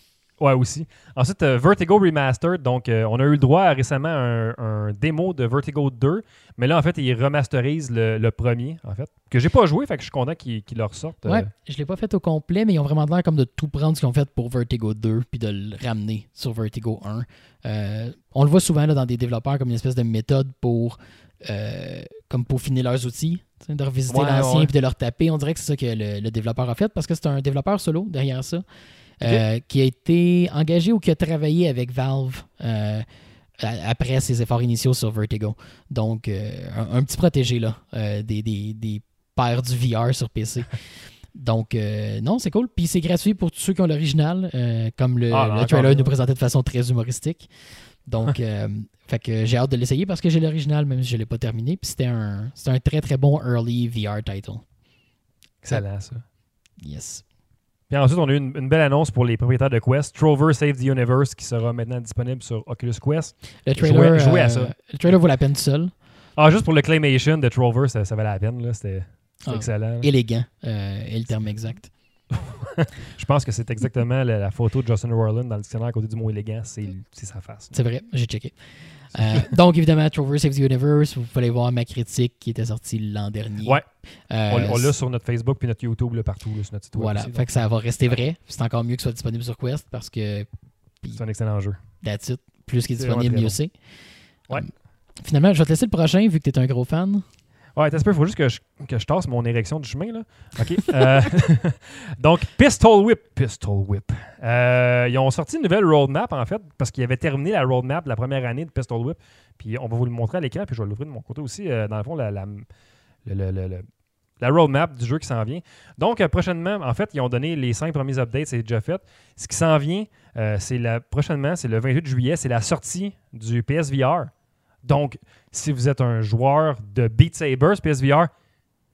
Ouais, aussi. Ensuite, euh, Vertigo Remastered. Donc, euh, on a eu le droit à récemment un, un démo de Vertigo 2. Mais là, en fait, ils remasterisent le, le premier, en fait. Que j'ai pas joué, fait que je suis content qu'ils qu'ils le ressortent. euh, Ouais, je l'ai pas fait au complet, mais ils ont vraiment l'air comme de tout prendre ce qu'ils ont fait pour Vertigo 2 puis de le ramener sur Vertigo 1. Euh, on le voit souvent là, dans des développeurs comme une espèce de méthode pour euh, comme peaufiner leurs outils, de revisiter Ouais, l'ancien ouais. puis de le retaper. On dirait que c'est ça que le, le développeur a fait parce que c'est un développeur solo derrière ça euh, qui a été engagé ou qui a travaillé avec Valve. euh, après ses efforts initiaux sur Vertigo. Donc, euh, un, un petit protégé là, des, des, des pères du VR sur PC. (laughs) Donc, non, c'est cool. Puis c'est gratuit pour tous ceux qui ont l'original, comme le, Ah, le encore trailer nous présentait de façon très humoristique. Donc, (laughs) euh, fait que j'ai hâte de l'essayer parce que j'ai l'original, même si je ne l'ai pas terminé. Puis c'était un, c'était un très très bon early VR title. Excellent, ça. Yes. Puis ensuite, on a eu une, une belle annonce pour les propriétaires de Quest. Trover Save the Universe, qui sera maintenant disponible sur Oculus Quest. Le trailer, à euh, ça. le trailer vaut la peine seul. Ah, juste pour le claymation de Trover, ça, ça valait la peine. C'était Ah. excellent. Élégant euh, est le terme exact. (laughs) Je pense que c'est exactement la, la photo de Justin Roiland dans le dictionnaire à côté du mot élégant. C'est c'est sa face. C'est vrai, j'ai checké. Euh, (laughs) donc, évidemment, Trover Save the Universe, vous pouvez aller voir ma critique qui était sortie l'an dernier. Ouais, Euh, on, l'a sur notre Facebook puis notre YouTube là, partout là, sur notre site web. Voilà, aussi, fait que ça va rester vrai. C'est encore mieux que ce soit disponible sur Quest parce que C'est un excellent jeu. that's it. Plus qu'il est disponible, mieux c'est. Ouais. Euh, Finalement, je vais te laisser le prochain vu que tu es un gros fan. Ouais, t'as peu, faut juste que je, que je tasse mon érection du chemin. Là. OK. Euh, (laughs) donc, Pistol Whip. Pistol Whip. Euh, ils ont sorti une nouvelle roadmap, en fait, parce qu'ils avaient terminé la roadmap de la première année de Pistol Whip. Puis on va vous le montrer à l'écran, puis je vais l'ouvrir de mon côté aussi. euh, dans le fond, la, la, le- la roadmap du jeu qui s'en vient. Donc, prochainement, en fait, ils ont donné les cinq premiers updates, c'est déjà fait. Ce qui s'en vient, c'est la, prochainement, c'est le 28 juillet, c'est la sortie du PSVR. Donc, si vous êtes un joueur de Beat Saber, PSVR,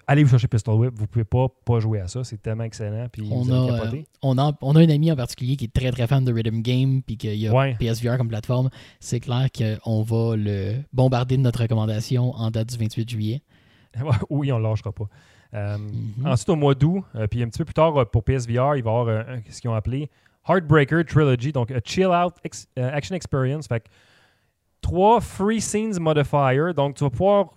allez vous chercher Pistol Whip. Vous pouvez pas, pas jouer à ça. C'est tellement excellent. Puis On a, euh, on, a, on a un ami en particulier qui est très très fan de Rhythm Game puis qu'il y a Ouais. PSVR comme plateforme. C'est clair qu'on va le bombarder de notre recommandation en date du 28 juillet. (laughs) oui, on ne lâchera pas. Euh, Mhm. Ensuite, au mois d'août, euh, puis un petit peu plus tard pour PSVR, il va y avoir ce qu'ils ont appelé Heartbreaker Trilogy, donc a chill out ex- action experience. Fait que trois free scenes modifiers. Donc, tu vas pouvoir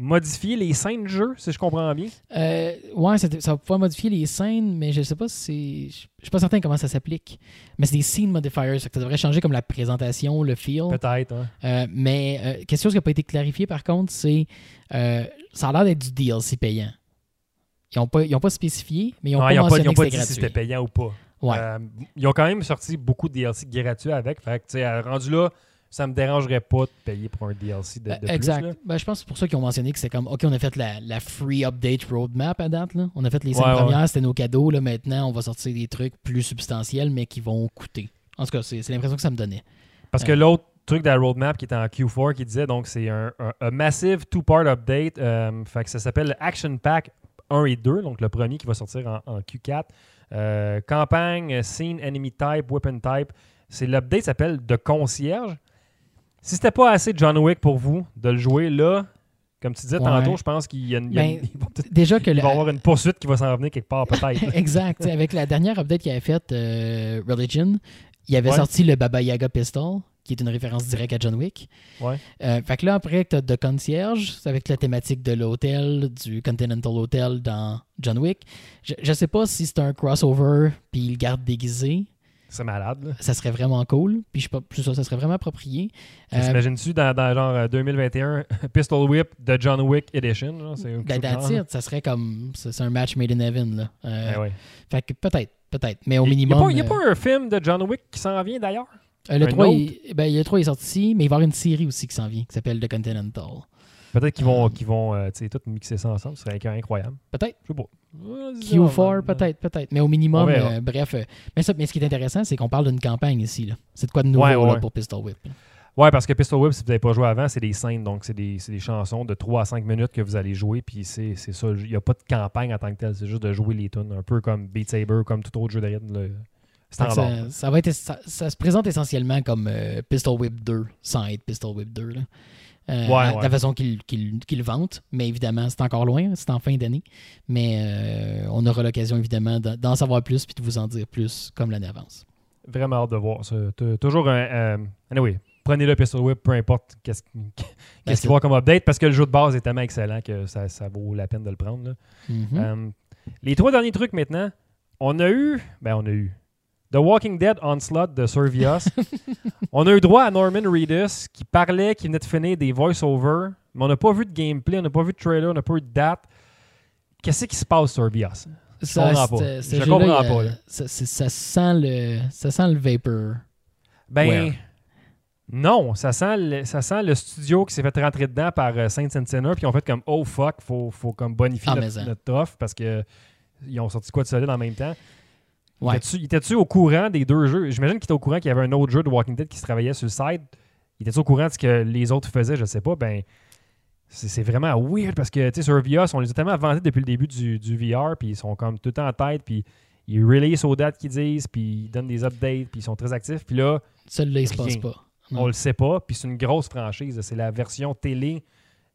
modifier les scènes de jeu, si je comprends bien. Euh, ouais, ça va pouvoir modifier les scènes, mais je sais pas si. Je je suis pas certain comment ça s'applique. Mais c'est des scene modifiers, ça devrait changer comme la présentation, le feel. Peut-être. hein. Euh, mais euh, quelque chose qui n'a pas été clarifié par contre, c'est. euh, ça a l'air d'être du DLC payant. Ils n'ont pas, ils ont pas spécifié, mais ils ont Non, pas ils n'ont pas, mentionné ils ont que pas c'était dit si gratuit. c'était payant ou pas. Ouais. Ils ont quand même sorti beaucoup de DLC gratuits avec. Fait que, rendu là, ça me dérangerait pas de payer pour un DLC de, de Euh, plus, exact. là. Ben, je pense que c'est pour ça qu'ils ont mentionné que c'est comme, OK, on a fait la, la free update roadmap à date. Là. On a fait les cinq Ouais, ouais. premières, c'était nos cadeaux. Là, maintenant, on va sortir des trucs plus substantiels, mais qui vont coûter. En tout cas, c'est l'impression que ça me donnait. Parce que Ouais. l'autre truc de la roadmap qui était en Q4 qui disait donc c'est un, un- un massive two-part update. euh, fait que ça s'appelle Action Pack 1 et 2, donc le premier qui va sortir en, en Q4. Euh, campagne, scene, enemy type, weapon type. C'est l'update qui s'appelle de concierge. Si c'était pas assez John Wick pour vous de le jouer là, comme tu disais Ouais. tantôt, je pense qu'il y a, une- il Ben, (laughs) il va Déjà que il va y avoir une poursuite qui va s'en venir quelque part (laughs) peut-être. exact. Avec la dernière update qu'il avait faite, euh, Religion, il avait Ouais. sorti le Baba Yaga Pistol, qui est une référence directe à John Wick. Ouais. Euh, fait que là, après, tu as The Concierge, avec la thématique de l'hôtel, du Continental Hotel dans John Wick. Je, je sais pas si c'est un crossover puis il le garde déguisé. C'est malade. Là. Ça serait vraiment cool. Puis je plus ça, ça serait vraiment approprié. Euh, T'imagines-tu dans, dans genre euh, 2021 (laughs) Pistol Whip de John Wick Edition? Genre, c'est ben, ça serait comme. C'est un match made in heaven. Là. Euh, Ben ouais. Fait que peut-être, peut-être. Mais au Il n'y minimum. a, pas- a euh, pas un film de John Wick qui s'en vient d'ailleurs? euh, le, un 3, autre? il, ben, le 3 est sorti, mais il va y avoir une série aussi qui s'en vient, qui s'appelle The Continental. Peut-être qu'ils vont, Euh. qu'ils vont euh, tu sais, tout mixer ça ensemble. Ce serait incroyable. Peut-être. Je sais pas. Ouais, c'est ça, Q4, man. peut-être, peut-être. Mais au minimum, euh, bref. euh, mais, ça, mais ce qui est intéressant, c'est qu'on parle d'une campagne ici. là. C'est de quoi de nouveau Ouais, ouais, là, ouais. pour Pistol Whip. là. Ouais, parce que Pistol Whip, si vous n'avez pas joué avant, c'est des scènes, donc c'est des, c'est des chansons de 3 à 5 minutes que vous allez jouer, puis c'est c'est ça. Il n'y a pas de campagne en tant que tel, c'est juste de jouer les tunes, un peu comme Beat Saber, comme tout autre jeu de rythme. Standard. Ça, ça va être, ça, ça se présente essentiellement comme euh, Pistol Whip 2, sans être Pistol Whip 2. Là. Euh, Ouais, à- de ouais. la façon qu'ils le vantent. Mais évidemment, c'est encore loin, c'est en fin d'année. Mais euh, on aura l'occasion, évidemment, d'en savoir plus puis de vous en dire plus comme l'année avance. Vraiment hâte de voir Toujours un. euh, anyway, prenez le Pistol Whip, peu importe qu'est-ce Ben, qu'il avoir comme update, parce que le jeu de base est tellement excellent que ça, ça vaut la peine de le prendre. là. Mhm. Euh, les trois derniers trucs maintenant, on a eu. Ben, on a eu. The Walking Dead Onslaught de Servius. (laughs) on a eu droit à Norman Reedus qui parlait, qui venait de finir des voice-over, mais on n'a pas vu de gameplay, on n'a pas vu de trailer, on n'a pas eu de date. Qu'est-ce qui se passe, Servius? Ça, comprends pas. Je comprends pas, là. Ça, sent le, ça sent le vapor. Ben. Ouais. Non, ça sent, le, ça sent le studio qui s'est fait rentrer dedans par euh, Saint Sinner, puis ils ont fait comme oh fuck, faut, faut comme bonifier Ah, notre, ça. notre offre parce que ils ont sorti quoi de solide en même temps? Ouais. Était-tu était-tu au courant des deux jeux? J'imagine qu'il était au courant qu'il y avait un autre jeu de Walking Dead qui se travaillait sur le side. Il était au courant de ce que les autres faisaient? Je sais pas. Ben, c'est vraiment weird parce que, tu sais, sur VIOS, on les a tellement vantés depuis le début du, du VR, puis ils sont comme tout le temps en tête, puis ils release aux dates qu'ils disent, puis ils donnent des updates, puis ils sont très actifs. Puis là, Celui-là, il se passe pas. Non. on le sait pas, puis c'est une grosse franchise. C'est la version télé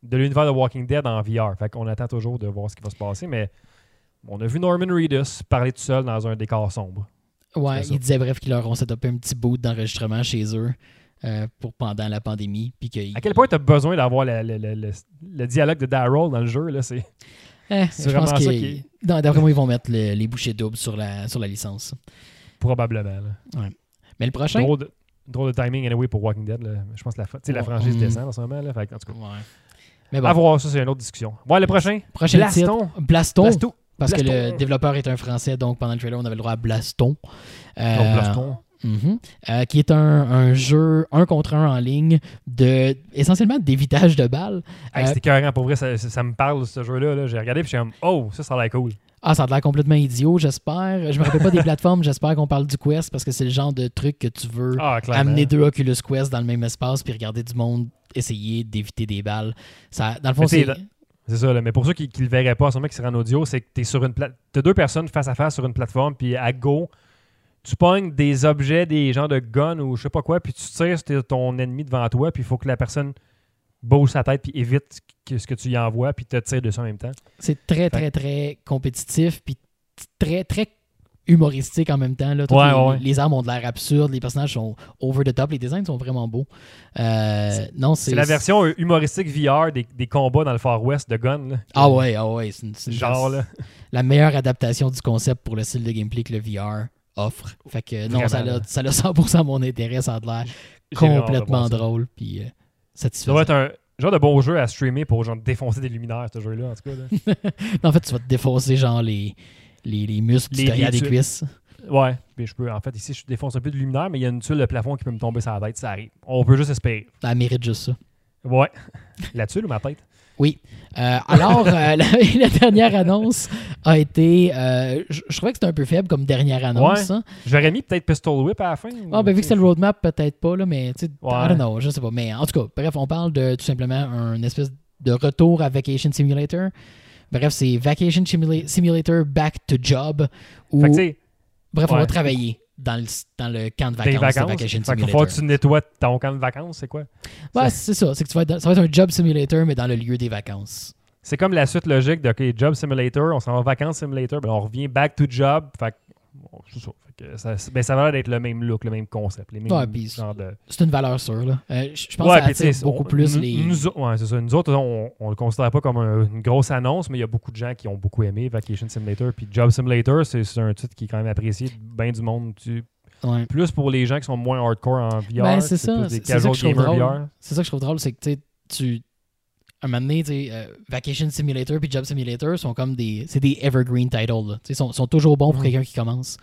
de l'univers de Walking Dead en VR. Fait qu'on attend toujours de voir ce qui va se passer, mais on a vu Norman Reedus parler tout seul dans un décor sombre. Ouais, il disait bref qu'ils leur ont setupé un petit bout d'enregistrement chez eux euh, pour pendant la pandémie. Puis que À quel point tu as besoin d'avoir le, dialogue de Daryl dans le jeu? Là, c'est... Eh, (laughs) pense ça que qui d'après moi, ils vont mettre le- les bouchées doubles sur la, sur la licence. Probablement. là. Mais le prochain? Drôle, de, drôle de timing, anyway, pour Walking Dead. là. Je pense que la, la Ouais. franchise Mm. descend en ce moment. Là. Fait en tout cas, Ouais. Mais bon, à voir, ça, c'est une autre discussion. Ouais, le prochain. prochain Blaston. titre. Blaston. Blasto. Parce que le développeur est un français, donc pendant le trailer, on avait le droit à Blaston. Euh, Donc, Blaston. mhm. Euh, qui est un, un jeu un contre un en ligne de essentiellement d'évitage de balles. Hey, Euh, C'était carrément pour vrai, ça, me parle ce jeu-là. là. J'ai regardé puis je suis comme Oh, ça, ça a l'air cool. Ah, ça a l'air complètement idiot, j'espère. Je me rappelle pas des (laughs) plateformes, j'espère qu'on parle du Quest parce que c'est le genre de truc que tu veux Ah, amener deux Oculus Quest dans le même espace puis regarder du monde essayer d'éviter des balles. Ça, dans le fond, c'est. C'est ça, là. mais pour ceux qui ne le verraient pas, sûrement qui seraient en audio, c'est que tu es sur une plate. Tu deux personnes face à face sur une plateforme, puis à go, tu pognes des objets, des genres de guns ou je sais pas quoi, puis tu tires sur ton ennemi devant toi, puis il faut que la personne bouge sa tête, puis évite que- ce que tu y envoies, puis te tire dessus en même temps. C'est très, très, très compétitif, puis très, très humoristique en même temps. Là. Ouais, les, ouais, ouais. les armes ont de l'air absurde, les personnages sont over the top, les designs sont vraiment beaux. Euh, non, c'est la version humoristique VR des, des combats dans le Far West de Gun. là. Ah ouais, ah ouais, c'est une- c'est une- Genre, là. la meilleure adaptation du concept pour le style de gameplay que le VR offre. Fait que non, Vraiment, ça a, là. ça a 100% mon intérêt, ça a de l'air complètement drôle, puis euh, Ça doit être un genre de bon jeu à streamer pour genre défoncer des luminaires, ce jeu-là, en tout cas. là. (laughs) En fait, tu vas te défausser genre les, les, les muscles Les- derrière les des cuisses. Ouais, mais je peux. En fait, ici, je défonce un peu de luminaire, mais il y a une tuile de plafond qui peut me tomber sur la tête, ça arrive. On peut juste espérer. Elle mérite juste ça. Ouais. (laughs) La tuile ou ma tête? Oui. Euh, alors, euh, (laughs) la, la dernière annonce a été. euh, je, je trouvais que c'était un peu faible comme dernière annonce. Ouais. hein. J'aurais mis peut-être Pistol Whip à la fin. Ah, ben vu que c'est le roadmap, peut-être pas, là, mais tu sais, Ouais. I don't know, je sais pas. Mais en tout cas, bref, on parle de tout simplement un espèce de retour à Vacation Simulator. Bref, c'est Vacation Simula- Simulator Back to Job. Où, Fait que, bref, on va travailler dans le, dans le camp de des vacances, de vacances. Vacation Fait Simulator. falloir que tu nettoies ton camp de vacances, c'est quoi? Ouais, c'est ça. C'est que tu vas être ça va être un Job Simulator, mais dans le lieu des vacances. C'est comme la suite logique de OK, Job Simulator, on s'en va en vacances Simulator, ben on revient back to job. Fait que, bon, c'est ça. Fait que ça, ben, ça va l'air d'être le même look, le même concept, les mêmes Ouais, de. C'est une valeur sûre, là. Euh, je pense Ouais, que ça attire beaucoup on- plus nous- les. Nous, au- ouais, c'est ça. Nous autres, on, on le considère pas comme un- une grosse annonce, mais il y a beaucoup de gens qui ont beaucoup aimé Vacation Simulator. Puis Job Simulator, c'est un titre qui est quand même apprécié de bien du monde. Tu-. Plus pour les gens qui sont moins hardcore en VR. Ben, c'est ça, c'est- ça casual que je trouve gamers drôle. VR. C'est ça que je trouve drôle, c'est que tu. Un moment donné, euh, Vacation Simulator puis Job Simulator sont comme des. C'est des evergreen titles. sais, sont, sont toujours bons pour quelqu'un qui commence.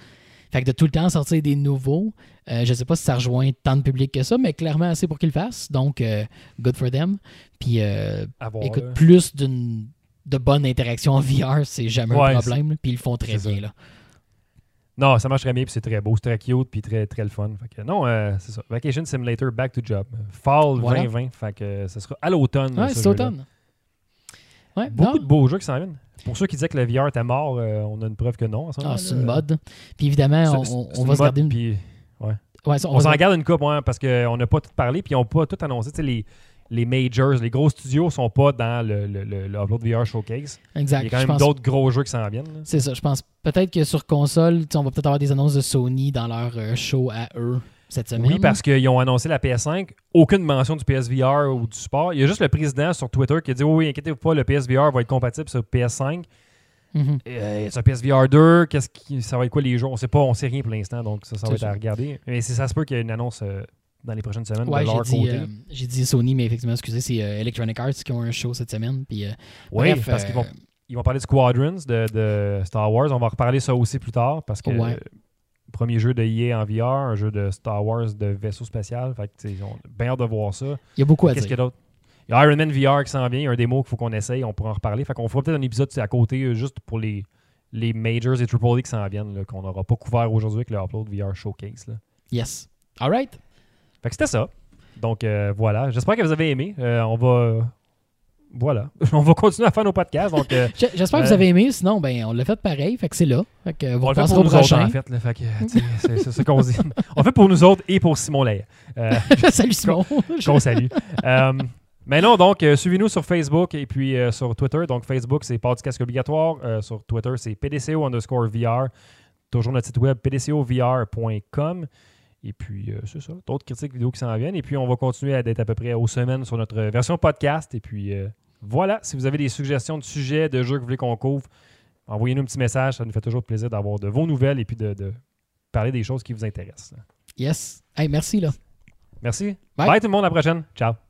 Fait que de tout le temps sortir des nouveaux, euh, je sais pas si ça rejoint tant de public que ça, mais clairement assez pour qu'ils le fassent. Donc, euh, good for them. Puis, euh, écoute, là. plus d'une de bonne interaction en (laughs) VR, c'est jamais Ouais, un problème. Puis ils le font très bien. Là. Non, ça marche très bien, puis c'est très beau, c'est très cute, puis très, très le fun. Fait que non, euh, c'est ça. Vacation Simulator, back to job. Fall Voilà. 2020, fait que euh, ce sera à l'automne. Ouais, ce c'est automne. Ouais, Beaucoup non. de beaux jeux qui s'en viennent. Pour ceux qui disaient que le VR était mort, euh, on a une preuve que non. ce Ah, c'est une mode. Puis évidemment, on, va se garder une. puis Ouais, ça, on s'en se- garde une coupe, ouais, parce qu'on n'a pas tout parlé, puis ils n'ont pas tout annoncé. Les, les majors, les gros studios sont pas dans le, le, le, le Upload VR Showcase. Exact. Il y a quand même pense- d'autres gros jeux qui s'en viennent. C'est ça, je pense. Peut-être que sur console, on va peut-être avoir des annonces de Sony dans leur euh, show à eux cette semaine. Oui, parce qu'ils ont annoncé la PS5, aucune mention du PSVR ou du support. Il y a juste le président sur Twitter qui a dit Oui, oui, inquiétez-vous pas, le PSVR va être compatible sur PS5. Mhm. Euh, sur PSVR 2, qu'est-ce qui, ça va être quoi les jeux? On sait pas, on sait rien pour l'instant, donc ça, ça va être à regarder. Mais si ça se peut qu'il y ait une annonce euh, dans les prochaines semaines Ouais, de j'ai leur dit, côté. euh, j'ai dit Sony, mais effectivement, excusez, c'est euh, Electronic Arts qui ont un show cette semaine. Puis, euh, oui, bref, parce qu'ils vont, ils vont parler de Squadrons de, de Star Wars. On va reparler ça aussi plus tard parce que Ouais. premier jeu de EA en VR, un jeu de Star Wars de vaisseau spatial. Fait que, on a bien hâte de voir ça. il y a beaucoup à Qu'est-ce qu'il y a d'autre? Il y a Iron Man VR qui s'en vient, il y a un démo qu'il faut qu'on essaye, on pourra en reparler. Fait qu'on fera peut-être un épisode à côté juste pour les, les majors et triple A qui s'en viennent, là, qu'on n'aura pas couvert aujourd'hui avec le Upload VR Showcase. Là. Yes. All right. Fait que c'était ça. Donc euh, voilà, j'espère que vous avez aimé. Euh, on va. Voilà. (laughs) on va continuer à faire nos podcasts. Donc, euh, (laughs) J'espère que vous avez aimé. Sinon, ben, on l'a fait pareil. Fait que c'est là. Fait que vous on le fait pour nous autres, en fait. là. Fait c'est ça qu'on dit. (laughs) On le fait pour nous autres et pour Simon Lay. Salut Simon. qu'on salue. Mais non, donc, euh, suivez-nous sur Facebook et puis euh, sur Twitter. Donc, Facebook, c'est Podcast Obligatoire. Euh, sur Twitter, c'est PDCO underscore VR. Toujours notre site web, pdcovr.com. Et puis, euh, c'est ça. D'autres critiques vidéo qui s'en viennent. Et puis, on va continuer à être à peu près aux semaines sur notre version podcast. Et puis, euh, voilà. Si vous avez des suggestions de sujets, de jeux que vous voulez qu'on couvre, envoyez-nous un petit message. Ça nous fait toujours plaisir d'avoir de vos nouvelles et puis de, de parler des choses qui vous intéressent. yes. Hey, merci là. Merci. Bye. Bye tout le monde. À la prochaine. Ciao.